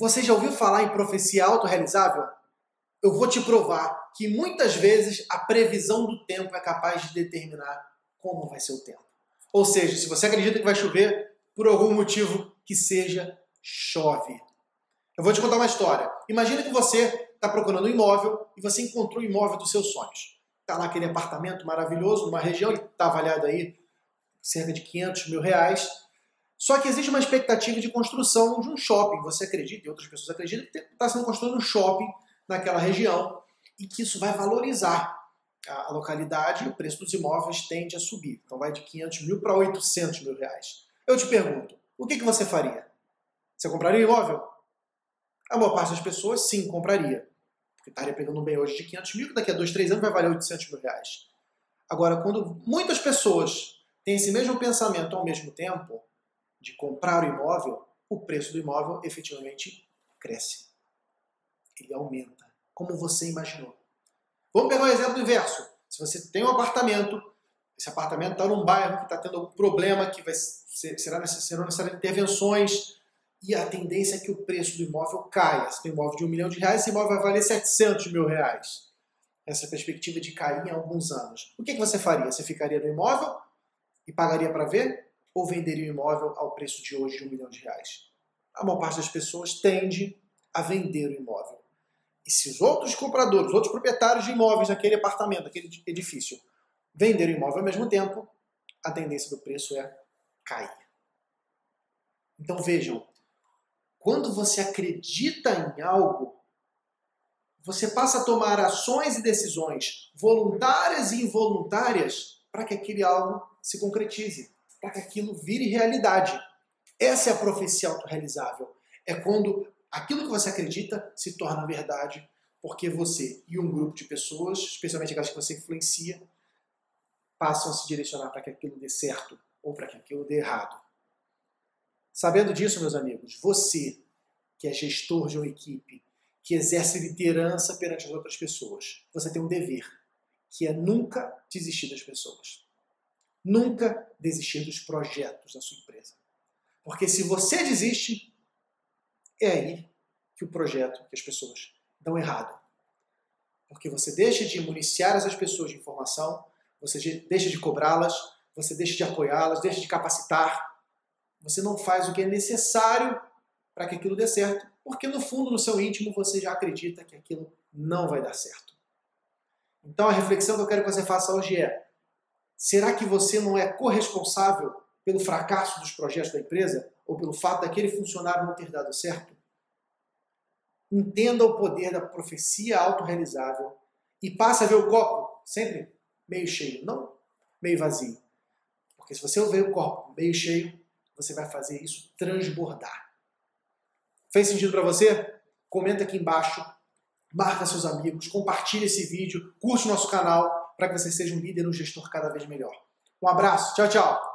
Você já ouviu falar em profecia autorrealizável? Eu vou te provar que muitas vezes a previsão do tempo é capaz de determinar como vai ser o tempo. Ou seja, se você acredita que vai chover, por algum motivo que seja, chove. Eu vou te contar uma história. Imagina que você está procurando um imóvel e você encontrou o imóvel dos seus sonhos. Está lá aquele apartamento maravilhoso, numa região, ele está avaliado aí cerca de 500 mil reais. Só que existe uma expectativa de construção de um shopping. Você acredita, e outras pessoas acreditam, que está sendo construído um shopping naquela região e que isso vai valorizar a localidade e o preço dos imóveis tende a subir. Então vai de 500 mil para 800 mil reais. Eu te pergunto, o que, que você faria? Você compraria um imóvel? A maior parte das pessoas, sim, compraria. Porque estaria pegando um bem hoje de 500 mil, que daqui a 2, 3 anos vai valer 800 mil reais. Agora, quando muitas pessoas têm esse mesmo pensamento ao mesmo tempo, de comprar o imóvel, o preço do imóvel efetivamente cresce. Ele aumenta, como você imaginou. Vamos pegar um exemplo inverso. Se você tem um apartamento, esse apartamento está num bairro que está tendo algum problema, que vai ser, será necessário, necessário intervenções, e a tendência é que o preço do imóvel caia. Se tem um imóvel de um milhão de reais, esse imóvel vai valer 700 mil reais. Essa perspectiva de cair em alguns anos. O que, que você faria? Você ficaria no imóvel e pagaria para ver? Ou venderia o imóvel ao preço de hoje de um milhão de reais? A maior parte das pessoas tende a vender o imóvel. E se os outros compradores, os outros proprietários de imóveis naquele apartamento, naquele edifício, venderem o imóvel ao mesmo tempo, a tendência do preço é cair. Então vejam, quando você acredita em algo, você passa a tomar ações e decisões voluntárias e involuntárias para que aquele algo se concretize, para que aquilo vire realidade. Essa é a profecia autorrealizável. É quando aquilo que você acredita se torna verdade, porque você e um grupo de pessoas, especialmente aquelas que você influencia, passam a se direcionar para que aquilo dê certo ou para que aquilo dê errado. Sabendo disso, meus amigos, você, que é gestor de uma equipe, que exerce liderança perante as outras pessoas, você tem um dever, que é nunca desistir das pessoas. Nunca desistir dos projetos da sua empresa. Porque se você desiste, é aí que o projeto, que as pessoas dão errado. Porque você deixa de municiar essas pessoas de informação, você deixa de cobrá-las, você deixa de apoiá-las, deixa de capacitar. Você não faz o que é necessário para que aquilo dê certo, porque no fundo, no seu íntimo, você já acredita que aquilo não vai dar certo. Então a reflexão que eu quero que você faça hoje é: será que você não é corresponsável pelo fracasso dos projetos da empresa ou pelo fato daquele funcionário não ter dado certo? Entenda o poder da profecia autorrealizável e passe a ver o copo sempre meio cheio, não meio vazio. Porque se você ver o copo meio cheio, você vai fazer isso transbordar. Fez sentido para você? Comenta aqui embaixo, marca seus amigos, compartilhe esse vídeo, curte nosso canal para que você seja um líder, um gestor cada vez melhor. Um abraço, tchau, tchau!